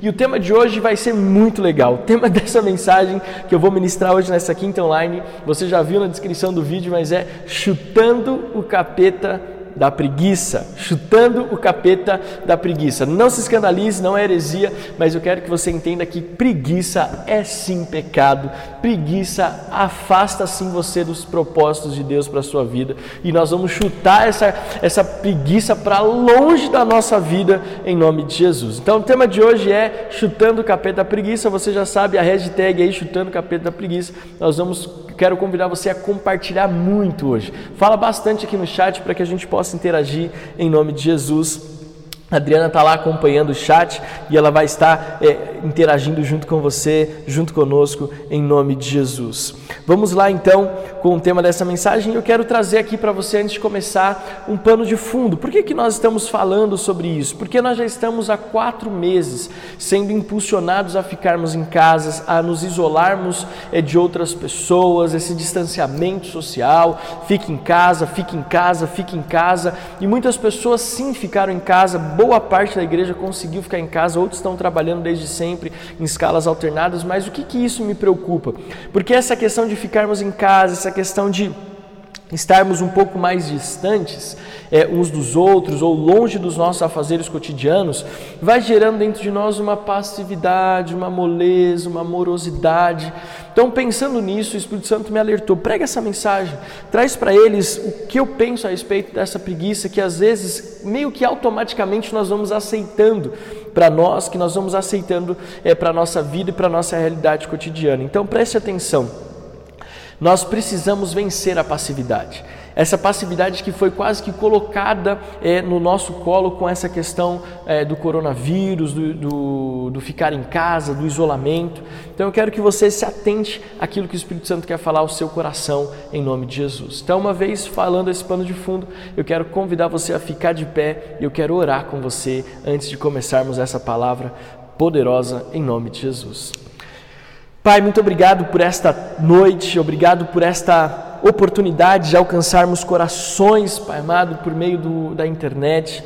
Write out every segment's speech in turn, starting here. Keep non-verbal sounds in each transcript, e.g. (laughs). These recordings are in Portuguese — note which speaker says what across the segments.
Speaker 1: E o tema de hoje vai ser muito legal. O tema (laughs) dessa mensagem que eu vou ministrar hoje nessa quinta online, você já viu na descrição do vídeo, mas é chutando o capeta da preguiça, chutando o capeta da preguiça. Não se escandalize, não é heresia, mas eu quero que você entenda que preguiça é sim pecado. Preguiça afasta sim você dos propósitos de Deus para a sua vida. E nós vamos chutar essa, essa preguiça para longe da nossa vida em nome de Jesus. Então o tema de hoje é chutando o capeta da preguiça. Você já sabe a hashtag aí, chutando o capeta da preguiça. Nós vamos quero convidar você a compartilhar muito hoje. Fala bastante aqui no chat para que a gente possa interagir em nome de Jesus. Adriana está lá acompanhando o chat e ela vai estar é, interagindo junto com você, junto conosco, em nome de Jesus. Vamos lá então com o tema dessa mensagem. Eu quero trazer aqui para você, antes de começar, um pano de fundo. Por que, que nós estamos falando sobre isso? Porque nós já estamos há quatro meses sendo impulsionados a ficarmos em casas, a nos isolarmos é, de outras pessoas, esse distanciamento social. Fique em casa, fique em casa, fique em casa. E muitas pessoas sim ficaram em casa, boa parte da igreja conseguiu ficar em casa, outros estão trabalhando desde sempre em escalas alternadas. Mas o que, que isso me preocupa? Porque essa questão de ficarmos em casa, essa questão de estarmos um pouco mais distantes é, uns dos outros ou longe dos nossos afazeres cotidianos, vai gerando dentro de nós uma passividade, uma moleza, uma morosidade. Então, pensando nisso, o Espírito Santo me alertou: prega essa mensagem, traz para eles o que eu penso a respeito dessa preguiça que às vezes, meio que automaticamente, nós vamos aceitando para nós, que nós vamos aceitando é, para a nossa vida e para a nossa realidade cotidiana. Então, preste atenção. Nós precisamos vencer a passividade. Essa passividade que foi quase que colocada é, no nosso colo com essa questão é, do coronavírus, do, do, do, ficar em casa, do isolamento. Então eu quero que você se atente àquilo que o Espírito Santo quer falar ao seu coração em nome de Jesus. Então, uma vez falando esse pano de fundo, eu quero convidar você a ficar de pé e eu quero orar com você antes de começarmos essa palavra poderosa em nome de Jesus. Pai, muito obrigado por esta noite, obrigado por esta oportunidade de alcançarmos corações, Pai amado, por meio do, da internet,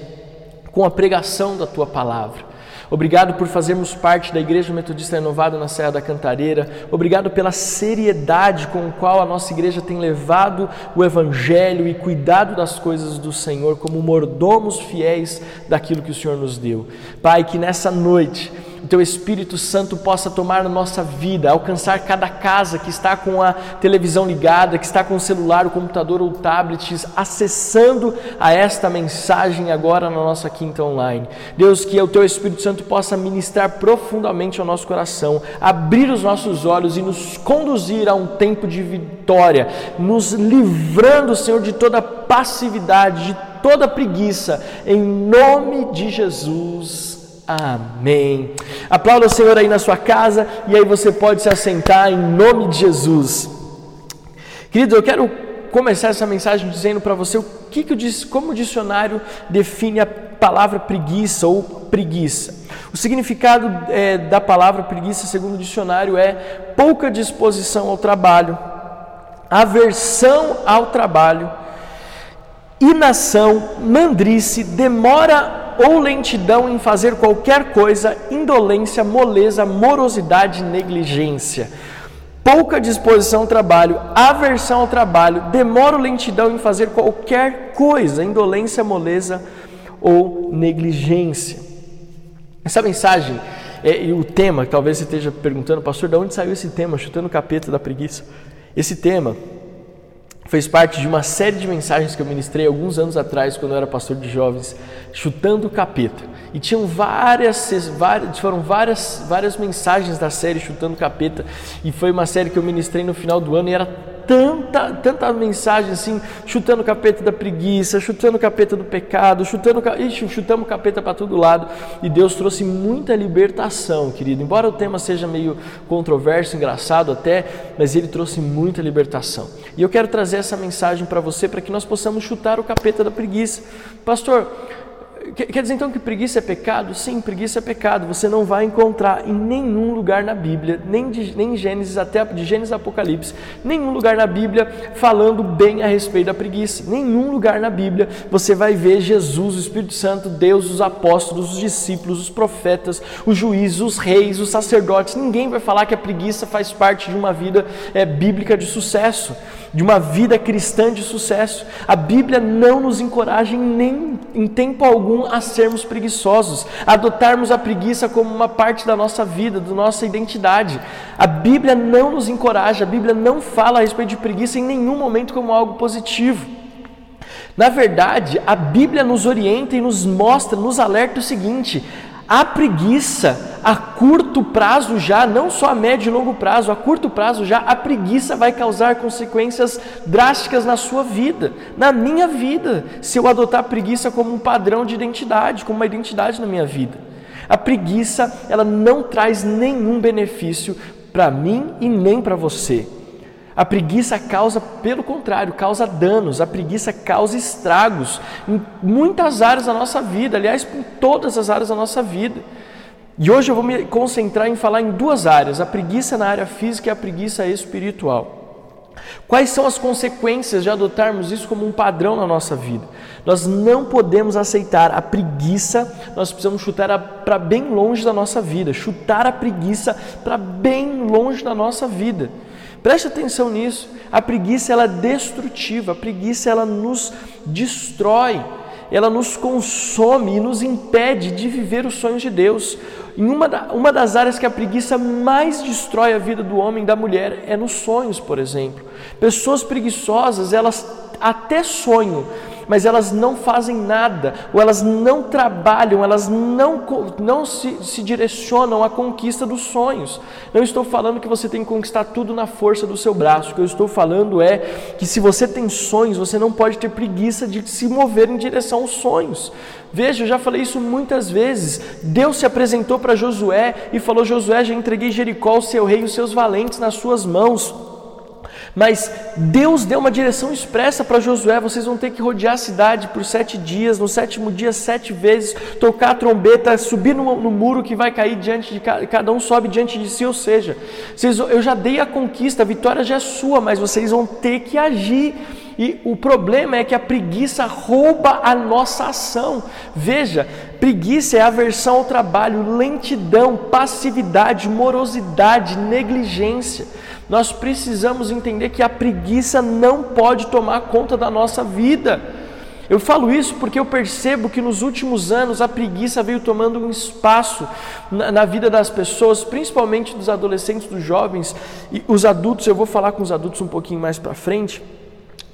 Speaker 1: com a pregação da Tua palavra. Obrigado por fazermos parte da Igreja Metodista Renovada na Serra da Cantareira. Obrigado pela seriedade com a qual a nossa igreja tem levado o Evangelho e cuidado das coisas do Senhor como mordomos fiéis daquilo que o Senhor nos deu. Pai, que nessa noite o teu Espírito Santo possa tomar a nossa vida, alcançar cada casa que está com a televisão ligada, que está com o celular, o computador ou o tablet, acessando a esta mensagem agora na nossa quinta online. Deus, que o teu Espírito Santo possa ministrar profundamente ao nosso coração, abrir os nossos olhos e nos conduzir a um tempo de vitória, nos livrando, Senhor, de toda passividade, de toda preguiça, em nome de Jesus. Amém. Aplauda o Senhor aí na sua casa e aí você pode se assentar em nome de Jesus. Queridos, eu quero começar essa mensagem dizendo para você o que, que eu como o dicionário define a palavra preguiça ou preguiça. O significado é, da palavra preguiça, segundo o dicionário, é pouca disposição ao trabalho, aversão ao trabalho, inação, mandrice, demora ou lentidão em fazer qualquer coisa, indolência, moleza, morosidade, negligência. Pouca disposição ao trabalho, aversão ao trabalho, demora ou lentidão em fazer qualquer coisa, indolência, moleza ou negligência. Essa mensagem é, e o tema, talvez você esteja perguntando, pastor, de onde saiu esse tema, chutando o capeta da preguiça? Esse tema fez parte de uma série de mensagens que eu ministrei alguns anos atrás, quando eu era pastor de jovens, chutando o capeta. E tinham várias, várias, foram várias, várias mensagens da série chutando o capeta. E foi uma série que eu ministrei no final do ano e era tanta, tanta mensagem assim, chutando o capeta da preguiça, chutando o capeta do pecado, chutando, ixi, chutamos o capeta para todo lado. E Deus trouxe muita libertação, querido. Embora o tema seja meio controverso, engraçado até, mas ele trouxe muita libertação. E eu quero trazer essa mensagem para você para que nós possamos chutar o capeta da preguiça. Pastor, Quer dizer então que preguiça é pecado? Sim, preguiça é pecado. Você não vai encontrar em nenhum lugar na Bíblia, nem, de, nem Gênesis até de Gênesis Apocalipse, nenhum lugar na Bíblia falando bem a respeito da preguiça. Nenhum lugar na Bíblia você vai ver Jesus, o Espírito Santo, Deus, os apóstolos, os discípulos, os profetas, os juízes, os reis, os sacerdotes. Ninguém vai falar que a preguiça faz parte de uma vida é, bíblica de sucesso de uma vida cristã de sucesso. A Bíblia não nos encoraja em, nem, em tempo algum a sermos preguiçosos, a adotarmos a preguiça como uma parte da nossa vida, da nossa identidade. A Bíblia não nos encoraja, a Bíblia não fala a respeito de preguiça em nenhum momento como algo positivo. Na verdade, a Bíblia nos orienta e nos mostra, nos alerta o seguinte: a preguiça, a curto prazo já, não só a médio e longo prazo, a curto prazo já, a preguiça vai causar consequências drásticas na sua vida, na minha vida, se eu adotar a preguiça como um padrão de identidade, como uma identidade na minha vida. A preguiça, ela não traz nenhum benefício para mim e nem para você. A preguiça causa, pelo contrário, causa danos, a preguiça causa estragos em muitas áreas da nossa vida, aliás, em todas as áreas da nossa vida. E hoje eu vou me concentrar em falar em duas áreas: a preguiça na área física e a preguiça espiritual. Quais são as consequências de adotarmos isso como um padrão na nossa vida? Nós não podemos aceitar a preguiça, nós precisamos chutar para bem longe da nossa vida, chutar a preguiça para bem longe da nossa vida. Preste atenção nisso. A preguiça ela é destrutiva, a preguiça ela nos destrói, ela nos consome e nos impede de viver os sonhos de Deus. Em uma, da, uma das áreas que a preguiça mais destrói a vida do homem e da mulher é nos sonhos, por exemplo. Pessoas preguiçosas, elas até sonham, mas elas não fazem nada, ou elas não trabalham, elas não, não se, se direcionam à conquista dos sonhos. Não estou falando que você tem que conquistar tudo na força do seu braço, o que eu estou falando é que se você tem sonhos, você não pode ter preguiça de se mover em direção aos sonhos. Veja, eu já falei isso muitas vezes. Deus se apresentou para Josué e falou: Josué, já entreguei Jericó, o seu rei e os seus valentes nas suas mãos. Mas Deus deu uma direção expressa para Josué: vocês vão ter que rodear a cidade por sete dias, no sétimo dia, sete vezes, tocar a trombeta, subir no, no muro que vai cair diante de cada, cada um sobe diante de si. Ou seja, vocês, eu já dei a conquista, a vitória já é sua, mas vocês vão ter que agir. E o problema é que a preguiça rouba a nossa ação. Veja, preguiça é aversão ao trabalho, lentidão, passividade, morosidade, negligência. Nós precisamos entender que a preguiça não pode tomar conta da nossa vida. Eu falo isso porque eu percebo que nos últimos anos a preguiça veio tomando um espaço na, na, vida das pessoas, principalmente dos adolescentes, dos jovens e os adultos. Eu vou falar com os adultos um pouquinho mais para frente.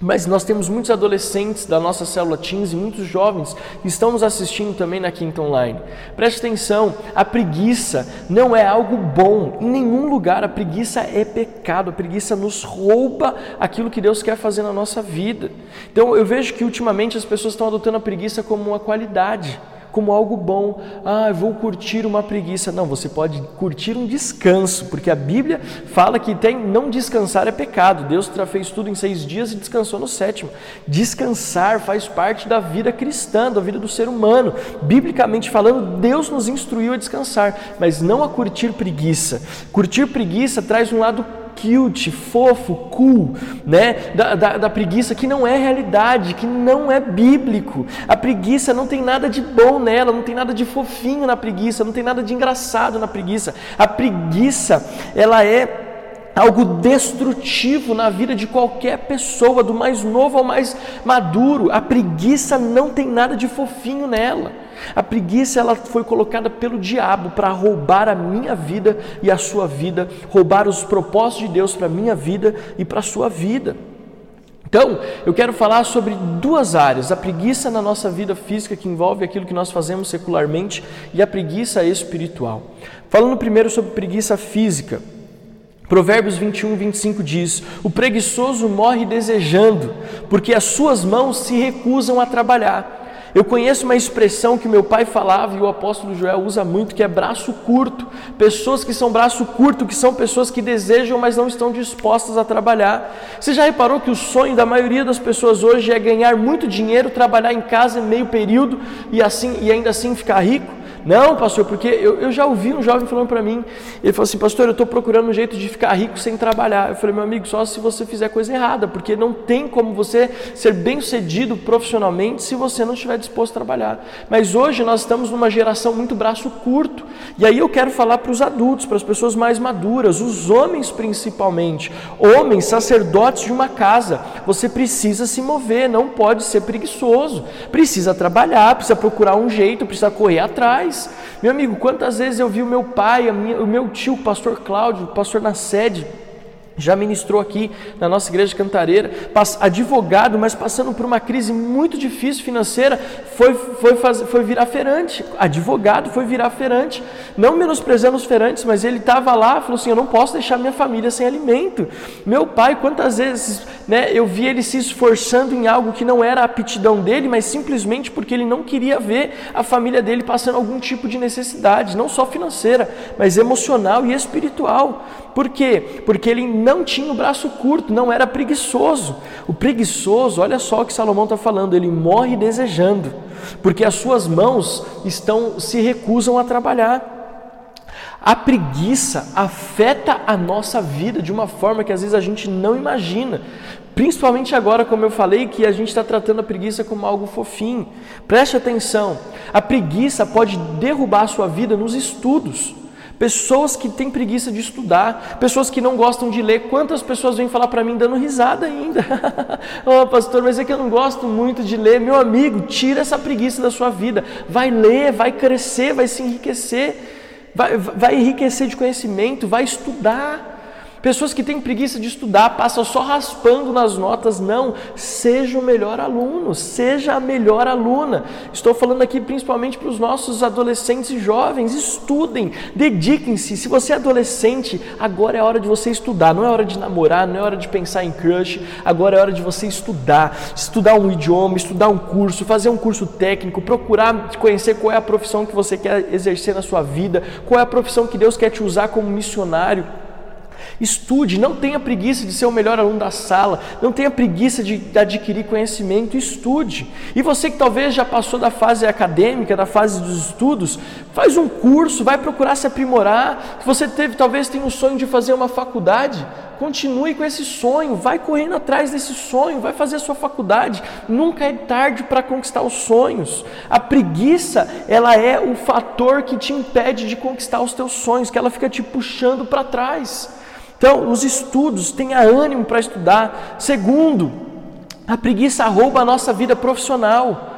Speaker 1: Mas nós temos muitos adolescentes da nossa célula Teens e muitos jovens que estão nos assistindo também na Quinta Online. Preste atenção, a preguiça não é algo bom. Em nenhum lugar a preguiça é pecado. A preguiça nos rouba aquilo que Deus quer fazer na nossa vida. Então eu vejo que ultimamente as pessoas estão adotando a preguiça como uma qualidade como algo bom. Ah, eu vou curtir uma preguiça. Não, você pode curtir um descanso, porque a Bíblia fala que tem, não descansar é pecado. Deus fez tudo em seis dias e descansou no sétimo. Descansar faz parte da vida cristã, da vida do ser humano. Biblicamente falando, Deus nos instruiu a descansar, mas não a curtir preguiça. Curtir preguiça traz um lado cute, fofo, cool, né? Da, da, da, preguiça que não é realidade, que não é bíblico. A preguiça não tem nada de bom nela, não tem nada de fofinho na preguiça, não tem nada de engraçado na preguiça. A preguiça, ela é algo destrutivo na vida de qualquer pessoa, do mais novo ao mais maduro. A preguiça não tem nada de fofinho nela. A preguiça ela foi colocada pelo diabo para roubar a minha vida e a sua vida, roubar os propósitos de Deus para a minha vida e para a sua vida. Então, eu quero falar sobre duas áreas: a preguiça na nossa vida física, que envolve aquilo que nós fazemos secularmente, e a preguiça espiritual. Falando primeiro sobre preguiça física. Provérbios 21, 25 diz: O preguiçoso morre desejando, porque as suas mãos se recusam a trabalhar. Eu conheço uma expressão que meu pai falava e o apóstolo Joel usa muito, que é braço curto. Pessoas que são braço curto, que são pessoas que desejam, mas não estão dispostas a trabalhar. Você já reparou que o sonho da maioria das pessoas hoje é ganhar muito dinheiro, trabalhar em casa em meio período e assim e ainda assim ficar rico? Não, pastor, porque eu, eu já ouvi um jovem falando para mim, ele falou assim, pastor, eu estou procurando um jeito de ficar rico sem trabalhar. Eu falei, meu amigo, só se você fizer coisa errada, porque não tem como você ser bem sucedido profissionalmente se você não estiver disposto a trabalhar. Mas hoje nós estamos numa geração muito braço curto, e aí eu quero falar para os adultos, para as pessoas mais maduras, os homens principalmente, homens, sacerdotes de uma casa, você precisa se mover, não pode ser preguiçoso, precisa trabalhar, precisa procurar um jeito, precisa correr atrás. Meu amigo, quantas vezes eu vi o meu pai, minha, o meu tio, o pastor Cláudio, o pastor na sede, já ministrou aqui na nossa igreja cantareira, advogado, mas passando por uma crise muito difícil financeira, foi, foi, fazer, foi virar feirante, advogado foi virar feirante, não menosprezando os mas ele estava lá, falou assim, eu não posso deixar minha família sem alimento, meu pai, quantas vezes né, eu vi ele se esforçando em algo que não era a aptidão dele, mas simplesmente porque ele não queria ver a família dele passando algum tipo de necessidade, não só financeira, mas emocional e espiritual, por quê? Porque ele não tinha o braço curto, não era preguiçoso. O preguiçoso, olha só o que Salomão está falando, ele morre desejando, porque as suas mãos estão se recusam a trabalhar. A preguiça afeta a nossa vida de uma forma que às vezes a gente não imagina. Principalmente agora, como eu falei, que a gente está tratando a preguiça como algo fofinho. Preste atenção: a preguiça pode derrubar a sua vida nos estudos. Pessoas que têm preguiça de estudar, pessoas que não gostam de ler. Quantas pessoas vêm falar para mim dando risada ainda? (laughs) oh, pastor, mas é que eu não gosto muito de ler. Meu amigo, tira essa preguiça da sua vida. Vai ler, vai crescer, vai se enriquecer, vai, vai enriquecer de conhecimento, vai estudar. Pessoas que têm preguiça de estudar, passam só raspando nas notas. Não, seja o melhor aluno, seja a melhor aluna. Estou falando aqui principalmente para os nossos adolescentes e jovens. Estudem, dediquem-se. Se você é adolescente, agora é hora de você estudar. Não é hora de namorar, não é hora de pensar em crush. Agora é hora de você estudar. Estudar um idioma, estudar um curso, fazer um curso técnico, procurar conhecer qual é a profissão que você quer exercer na sua vida, qual é a profissão que Deus quer te usar como missionário. Estude, não tenha preguiça de ser o melhor aluno da sala, não tenha preguiça de adquirir conhecimento, estude. E você que talvez já passou da fase acadêmica, da fase dos estudos, faz um curso, vai procurar se aprimorar. Se você teve, talvez tenha um sonho de fazer uma faculdade, continue com esse sonho, vai correndo atrás desse sonho, vai fazer a sua faculdade. Nunca é tarde para conquistar os sonhos. A preguiça, ela é o fator que te impede de conquistar os teus sonhos, que ela fica te puxando para trás. Então, os estudos, tenha ânimo para estudar. Segundo, a preguiça rouba a nossa vida profissional.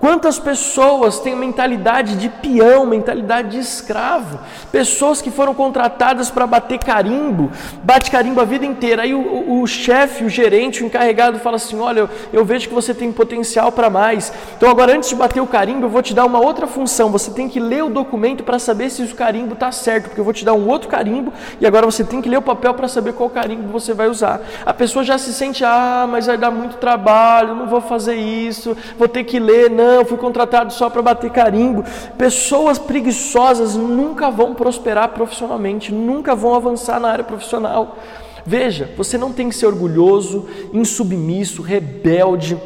Speaker 1: Quantas pessoas têm mentalidade de peão, mentalidade de escravo? Pessoas que foram contratadas para bater carimbo, bate carimbo a vida inteira. Aí o, o, chefe, o gerente, o encarregado fala assim: Olha, eu, eu vejo que você tem potencial para mais. Então, agora, antes de bater o carimbo, eu vou te dar uma outra função. Você tem que ler o documento para saber se o carimbo está certo, porque eu vou te dar um outro carimbo e agora você tem que ler o papel para saber qual carimbo você vai usar. A pessoa já se sente: Ah, mas vai dar muito trabalho, não vou fazer isso, vou ter que ler. Não não, fui contratado só para bater carimbo. Pessoas preguiçosas nunca vão prosperar profissionalmente, nunca vão avançar na área profissional. Veja, você não tem que ser orgulhoso, insubmisso, rebelde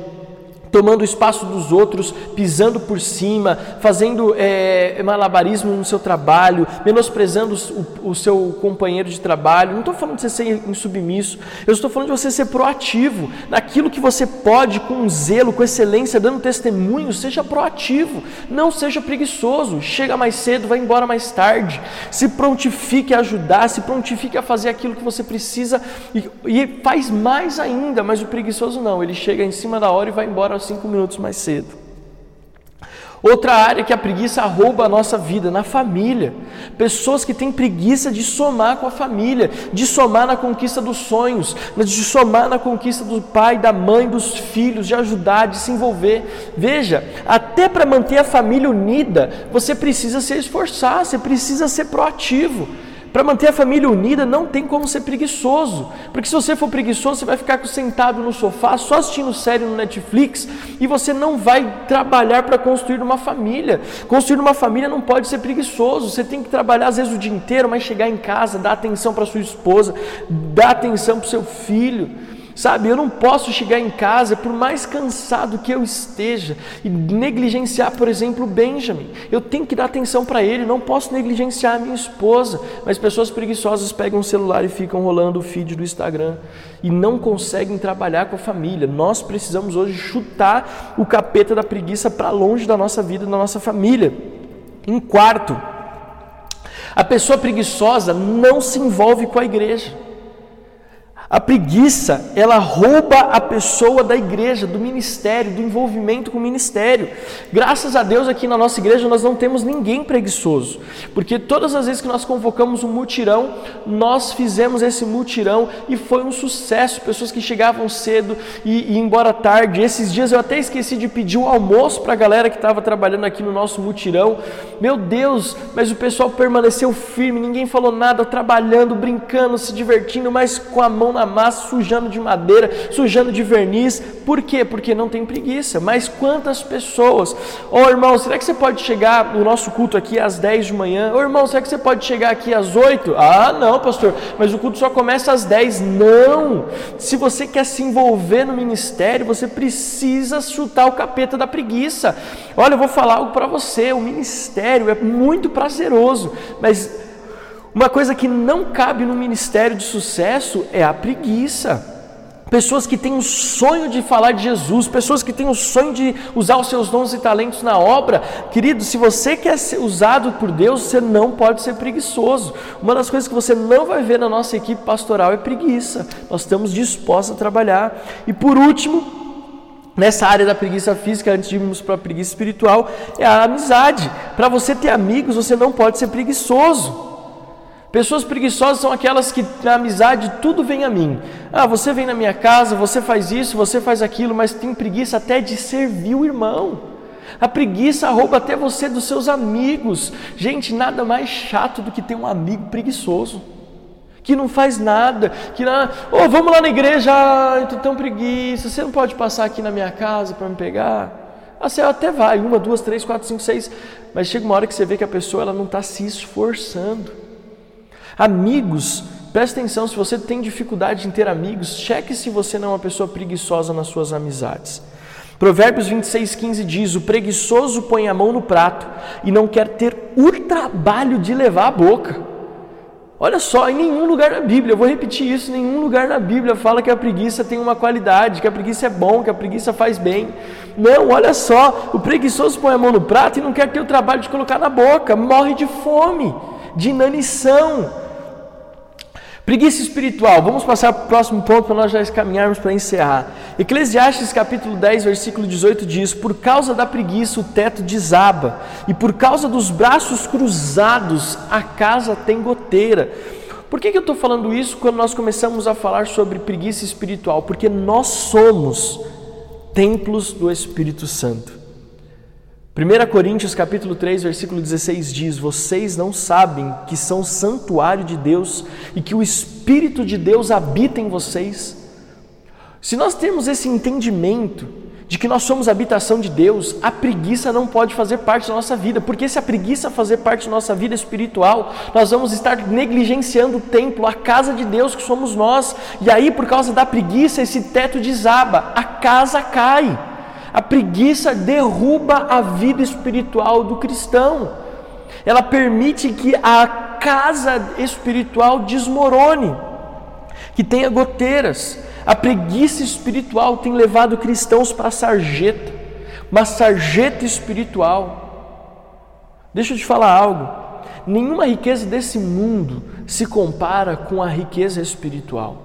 Speaker 1: tomando o espaço dos outros, pisando por cima, fazendo é, malabarismo no seu trabalho, menosprezando o, o seu companheiro de trabalho. Não estou falando de você ser insubmisso, eu estou falando de você ser proativo naquilo que você pode, com zelo, com excelência, dando testemunho. Seja proativo, não seja preguiçoso. Chega mais cedo, vai embora mais tarde. Se prontifique a ajudar, se prontifique a fazer aquilo que você precisa e, e faz mais ainda. Mas o preguiçoso não, ele chega em cima da hora e vai embora cinco minutos mais cedo. Outra área que a preguiça rouba a nossa vida, na família. Pessoas que têm preguiça de somar com a família, de somar na conquista dos sonhos, de somar na conquista do pai, da mãe, dos filhos, de ajudar, de se envolver. Veja, até para manter a família unida, você precisa se esforçar, você precisa ser proativo. Para manter a família unida, não tem como ser preguiçoso. Porque se você for preguiçoso, você vai ficar sentado no sofá, só assistindo série no Netflix, e você não vai trabalhar para construir uma família. Construir uma família não pode ser preguiçoso. Você tem que trabalhar às vezes o dia inteiro, mas chegar em casa, dar atenção para sua esposa, dar atenção para o seu filho. Sabe, eu não posso chegar em casa, por mais cansado que eu esteja, e negligenciar, por exemplo, o Benjamin. Eu tenho que dar atenção para ele, não posso negligenciar a minha esposa. Mas pessoas preguiçosas pegam o celular e ficam rolando o feed do Instagram e não conseguem trabalhar com a família. Nós precisamos hoje chutar o capeta da preguiça para longe da nossa vida, da nossa família. Em quarto, a pessoa preguiçosa não se envolve com a igreja. A preguiça, ela rouba a pessoa da igreja, do ministério, do envolvimento com o ministério. Graças a Deus aqui na nossa igreja nós não temos ninguém preguiçoso, porque todas as vezes que nós convocamos um mutirão, nós fizemos esse mutirão e foi um sucesso. Pessoas que chegavam cedo e, e embora tarde. Esses dias eu até esqueci de pedir um almoço para a galera que estava trabalhando aqui no nosso mutirão. Meu Deus, mas o pessoal permaneceu firme, ninguém falou nada, trabalhando, brincando, se divertindo, mas com a mão na massa, sujando de madeira, sujando de verniz. Por quê? Porque não tem preguiça. Mas quantas pessoas? Ô oh, irmão, será que você pode chegar no nosso culto aqui às 10 de manhã? Ô oh, irmão, será que você pode chegar aqui às 8? Ah, não, pastor, mas o culto só começa às 10. Não! Se você quer se envolver no ministério, você precisa chutar o capeta da preguiça. Olha, eu vou falar algo para você: o ministério é muito prazeroso, mas uma coisa que não cabe no ministério de sucesso é a preguiça. Pessoas que têm um sonho de falar de Jesus, pessoas que têm um sonho de usar os seus dons e talentos na obra. Querido, se você quer ser usado por Deus, você não pode ser preguiçoso. Uma das coisas que você não vai ver na nossa equipe pastoral é preguiça. Nós estamos dispostos a trabalhar. E por último, Nessa área da preguiça física, antes de irmos para a preguiça espiritual, é a amizade. Para você ter amigos, você não pode ser preguiçoso. Pessoas preguiçosas são aquelas que na amizade tudo vem a mim. Ah, você vem na minha casa, você faz isso, você faz aquilo, mas tem preguiça até de servir o irmão. A preguiça rouba até você dos seus amigos. Gente, nada mais chato do que ter um amigo preguiçoso. Que não faz nada, que não, oh, vamos lá na igreja, ah, eu tô tão preguiça, você não pode passar aqui na minha casa para me pegar? Ah, você até vai, uma, duas, três, quatro, cinco, seis, mas chega uma hora que você vê que a pessoa ela não está se esforçando. Amigos, preste atenção, se você tem dificuldade em ter amigos, cheque se você não é uma pessoa preguiçosa nas suas amizades. Provérbios 26, 15 diz: O preguiçoso põe a mão no prato e não quer ter o trabalho de levar a boca. Olha só, em nenhum lugar na Bíblia, eu vou repetir isso, nenhum lugar na Bíblia fala que a preguiça tem uma qualidade, que a preguiça é bom, que a preguiça faz bem. Não, olha só, o preguiçoso põe a mão no prato e não quer ter o trabalho de colocar na boca, morre de fome, de inanição. Preguiça espiritual. Vamos passar para o próximo ponto para nós já caminharmos para encerrar. Eclesiastes capítulo 10, versículo 18 diz: Por causa da preguiça o teto desaba, e por causa dos braços cruzados a casa tem goteira. Por que, que eu estou falando isso quando nós começamos a falar sobre preguiça espiritual? Porque nós somos templos do Espírito Santo. 1 Coríntios capítulo 3, versículo 16 diz: Vocês não sabem que são santuário de Deus e que o Espírito de Deus habita em vocês? Se nós temos esse entendimento de que nós somos habitação de Deus, a preguiça não pode fazer parte da nossa vida, porque se a preguiça fazer parte da nossa vida espiritual, nós vamos estar negligenciando o templo, a casa de Deus que somos nós, e aí por causa da preguiça esse teto desaba, a casa cai. A preguiça derruba a vida espiritual do cristão. Ela permite que a casa espiritual desmorone, que tenha goteiras. A preguiça espiritual tem levado cristãos para a sarjeta, uma sarjeta espiritual. Deixa eu te falar algo. Nenhuma riqueza desse mundo se compara com a riqueza espiritual.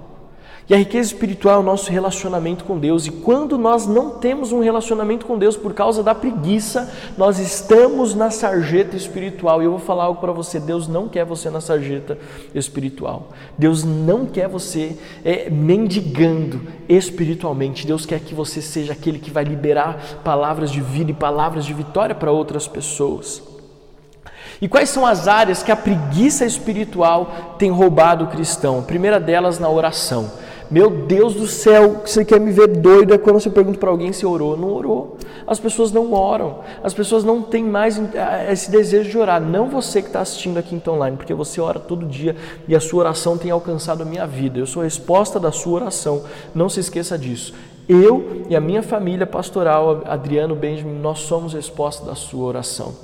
Speaker 1: E a riqueza espiritual é o nosso relacionamento com Deus. E quando nós não temos um relacionamento com Deus por causa da preguiça, nós estamos na sarjeta espiritual. E eu vou falar algo para você: Deus não quer você na sarjeta espiritual. Deus não quer você é, mendigando espiritualmente. Deus quer que você seja aquele que vai liberar palavras de vida e palavras de vitória para outras pessoas. E quais são as áreas que a preguiça espiritual tem roubado o cristão? A primeira delas na oração. Meu Deus do céu, você quer me ver doido é quando você pergunta para alguém se orou. Não orou. As pessoas não oram. As pessoas não têm mais eh, esse desejo de orar. Não você que está assistindo aqui então online, porque você ora todo dia e a sua oração tem alcançado a minha vida. Eu sou a resposta da sua oração. Não se esqueça disso. Eu e a minha família pastoral, Adriano Benjamin, nós somos resposta da sua oração.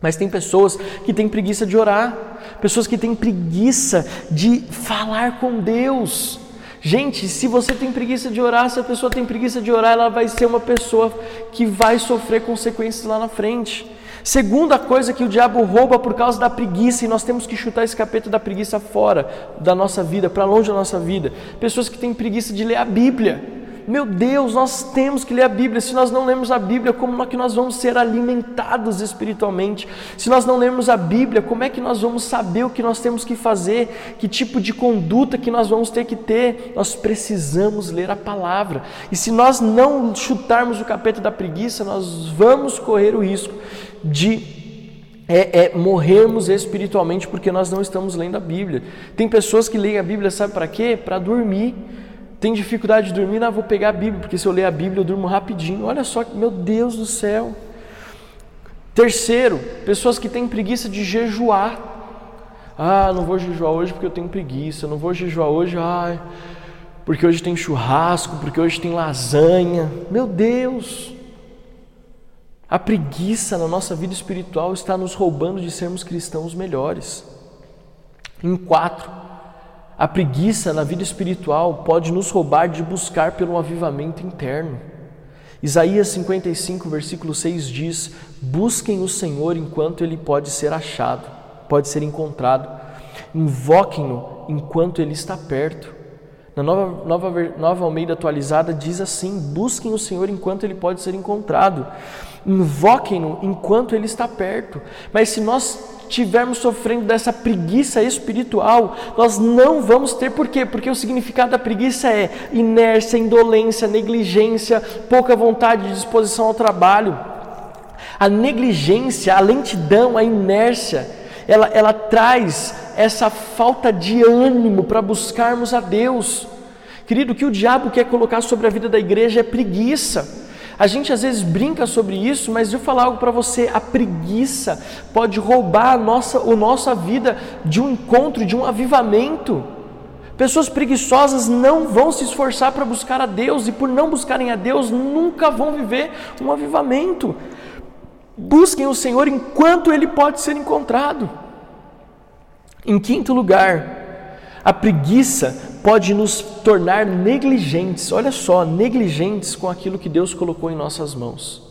Speaker 1: Mas tem pessoas que têm preguiça de orar, pessoas que têm preguiça de falar com Deus. Gente, se você tem preguiça de orar, se a pessoa tem preguiça de orar, ela vai ser uma pessoa que vai sofrer consequências lá na frente. Segunda coisa que o diabo rouba por causa da preguiça, e nós temos que chutar esse capeta da preguiça fora da nossa vida, para longe da nossa vida. Pessoas que têm preguiça de ler a Bíblia. Meu Deus, nós temos que ler a Bíblia. Se nós não lemos a Bíblia, como é que nós vamos ser alimentados espiritualmente? Se nós não lemos a Bíblia, como é que nós vamos saber o que nós temos que fazer? Que tipo de conduta que nós vamos ter que ter? Nós precisamos ler a palavra. E se nós não chutarmos o capeta da preguiça, nós vamos correr o risco de é, é, morrermos espiritualmente porque nós não estamos lendo a Bíblia. Tem pessoas que leem a Bíblia, sabe para quê? Para dormir tem dificuldade de dormir? Não, vou pegar a Bíblia, porque se eu ler a Bíblia eu durmo rapidinho. Olha só, meu Deus do céu. Terceiro, pessoas que têm preguiça de jejuar. Ah, não vou jejuar hoje porque eu tenho preguiça. Não vou jejuar hoje, ai, porque hoje tem churrasco, porque hoje tem lasanha. Meu Deus! A preguiça na nossa vida espiritual está nos roubando de sermos cristãos melhores. Em quatro, a preguiça na vida espiritual pode nos roubar de buscar pelo avivamento interno. Isaías 55, versículo 6 diz: Busquem o Senhor enquanto ele pode ser achado, pode ser encontrado. Invoquem-no enquanto ele está perto. Na nova, nova, nova Almeida atualizada diz assim: Busquem o Senhor enquanto ele pode ser encontrado. Invoquem-no enquanto ele está perto. Mas se nós estivermos sofrendo dessa preguiça espiritual, nós não vamos ter por quê? Porque o significado da preguiça é inércia, indolência, negligência, pouca vontade de disposição ao trabalho. A negligência, a lentidão, a inércia, ela, ela traz essa falta de ânimo para buscarmos a Deus. Querido, o que o diabo quer colocar sobre a vida da igreja é preguiça. A gente às vezes brinca sobre isso, mas eu falar algo para você: a preguiça pode roubar a nossa, a nossa vida de um encontro, de um avivamento. Pessoas preguiçosas não vão se esforçar para buscar a Deus e, por não buscarem a Deus, nunca vão viver um avivamento. Busquem o Senhor enquanto Ele pode ser encontrado. Em quinto lugar, a preguiça pode nos tornar negligentes, olha só, negligentes com aquilo que Deus colocou em nossas mãos.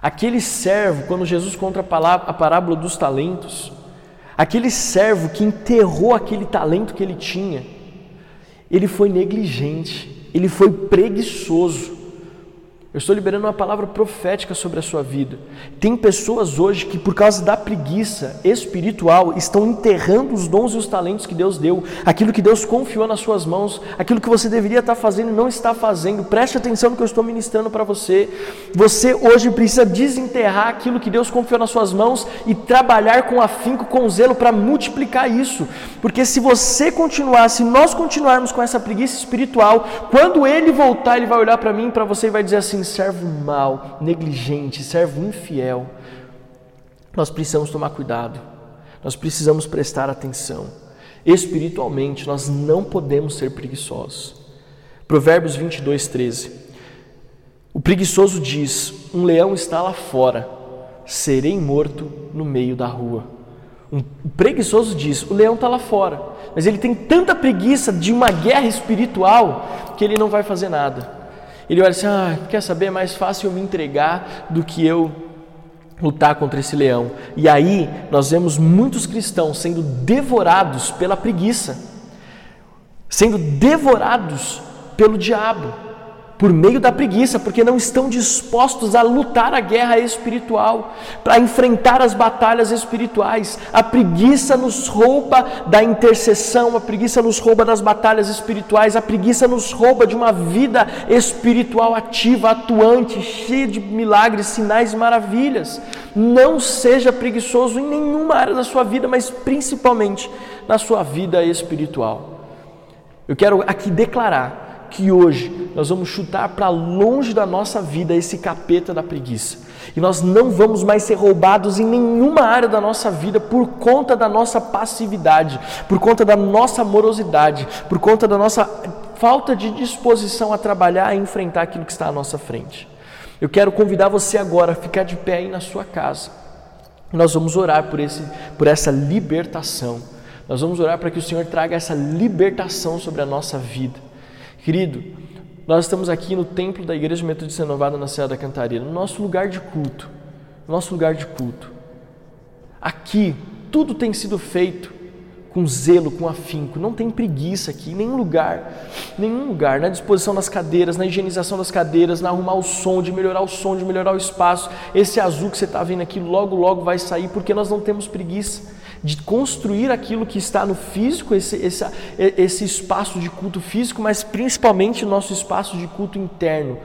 Speaker 1: Aquele servo, quando Jesus conta a parábola dos talentos, aquele servo que enterrou aquele talento que ele tinha, ele foi negligente, ele foi preguiçoso. Eu estou liberando uma palavra profética sobre a sua vida. Tem pessoas hoje que, por causa da preguiça espiritual, estão enterrando os dons e os talentos que Deus deu, aquilo que Deus confiou nas suas mãos, aquilo que você deveria estar fazendo e não está fazendo. Preste atenção no que eu estou ministrando para você. Você hoje precisa desenterrar aquilo que Deus confiou nas suas mãos e trabalhar com afinco, com zelo para multiplicar isso. Porque se você continuar, se nós continuarmos com essa preguiça espiritual, quando Ele voltar, Ele vai olhar para mim para você e vai dizer assim, servo mau, negligente, servo infiel, nós precisamos tomar cuidado, nós precisamos prestar atenção. Espiritualmente, nós não podemos ser preguiçosos. Provérbios 22, 13. O preguiçoso diz: Um leão está lá fora, serei morto no meio da rua. Um preguiçoso diz: O leão está lá fora, mas ele tem tanta preguiça de uma guerra espiritual que ele não vai fazer nada. Ele olha assim: ah, quer saber? É mais fácil eu me entregar do que eu lutar contra esse leão. E aí nós vemos muitos cristãos sendo devorados pela preguiça, sendo devorados pelo diabo. Por meio da preguiça, porque não estão dispostos a lutar a guerra espiritual, para enfrentar as batalhas espirituais. A preguiça nos rouba da intercessão, a preguiça nos rouba das batalhas espirituais, a preguiça nos rouba de uma vida espiritual ativa, atuante, cheia de milagres, sinais e maravilhas. Não seja preguiçoso em nenhuma área da sua vida, mas principalmente na sua vida espiritual. Eu quero aqui declarar que hoje nós vamos chutar para longe da nossa vida esse capeta da preguiça. E nós não vamos mais ser roubados em nenhuma área da nossa vida por conta da nossa passividade, por conta da nossa morosidade, por conta da nossa falta de disposição a trabalhar e enfrentar aquilo que está à nossa frente. Eu quero convidar você agora a ficar de pé aí na sua casa. Nós vamos orar por, esse, por essa libertação. Nós vamos orar para que o Senhor traga essa libertação sobre a nossa vida. Querido, nós estamos aqui no templo da Igreja Metodista Renovada na Serra da Cantareira, no nosso lugar de culto. No nosso lugar de culto. Aqui, tudo tem sido feito com zelo, com afinco. Não tem preguiça aqui, nenhum lugar, nenhum lugar. Na disposição das cadeiras, na higienização das cadeiras, na arrumar o som, de melhorar o som, de melhorar o espaço. Esse azul que você está vendo aqui, logo, logo vai sair, porque nós não temos preguiça de construir aquilo que está no físico, esse, esse, esse espaço de culto físico, mas principalmente o nosso espaço de culto interno,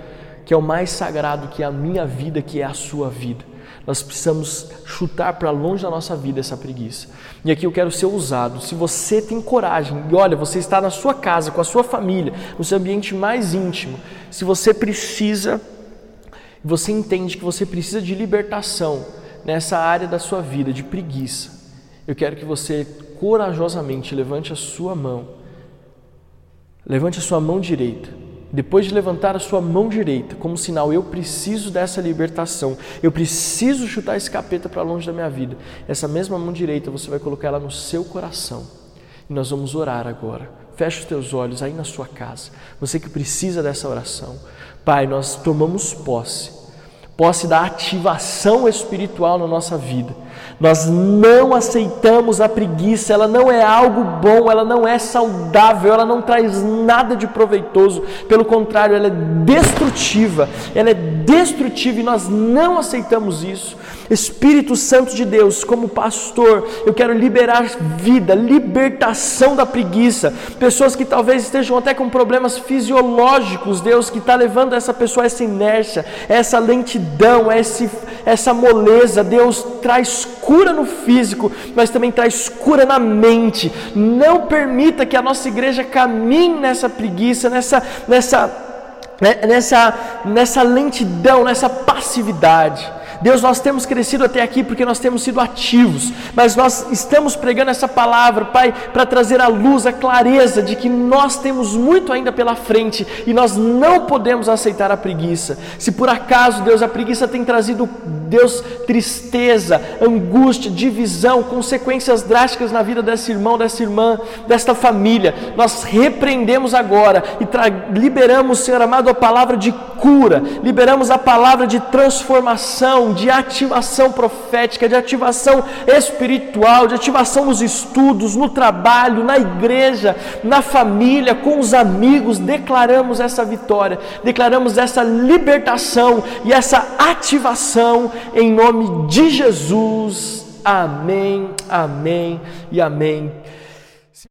Speaker 1: que é o mais sagrado, que é a minha vida, que é a sua vida. Nós precisamos chutar para longe da nossa vida essa preguiça. E aqui eu quero ser ousado. Se você tem coragem, e olha, você está na sua casa, com a sua família, no seu ambiente mais íntimo, se você precisa, você entende que você precisa de libertação nessa área da sua vida, de preguiça, eu quero que você corajosamente levante a sua mão. Levante a sua mão direita. Depois de levantar a sua mão direita, como sinal, eu preciso dessa libertação, eu preciso chutar esse capeta para longe da minha vida. Essa mesma mão direita você vai colocar ela no seu coração. E nós vamos orar agora. Feche os teus olhos aí na sua casa. Você que precisa dessa oração. Pai, nós tomamos posse, posse da ativação espiritual na nossa vida nós não aceitamos a preguiça, ela não é algo bom, ela não é saudável, ela não traz nada de proveitoso, pelo contrário, ela é destrutiva, ela é destrutiva e nós não aceitamos isso. Espírito Santo de Deus, como pastor, eu quero liberar vida, libertação da preguiça. Pessoas que talvez estejam até com problemas fisiológicos, Deus, que está levando essa pessoa a essa inércia, essa lentidão, essa moleza. Deus traz cura no físico, mas também traz cura na mente. Não permita que a nossa igreja caminhe nessa preguiça, nessa, nessa, né, nessa, nessa lentidão, nessa passividade. Deus, nós temos crescido até aqui porque nós temos sido ativos, mas nós estamos pregando essa palavra, Pai, para trazer à luz a clareza de que nós temos muito ainda pela frente e nós não podemos aceitar a preguiça. Se por acaso, Deus, a preguiça tem trazido, Deus, tristeza, angústia, divisão, consequências drásticas na vida desse irmão, dessa irmã, desta família, nós repreendemos agora e liberamos, Senhor amado, a palavra de cura, liberamos a palavra de transformação, de ativação profética, de ativação espiritual, de ativação nos estudos, no trabalho, na igreja, na família, com os amigos. Declaramos essa vitória, declaramos essa libertação e essa ativação em nome de Jesus. Amém, amém e amém.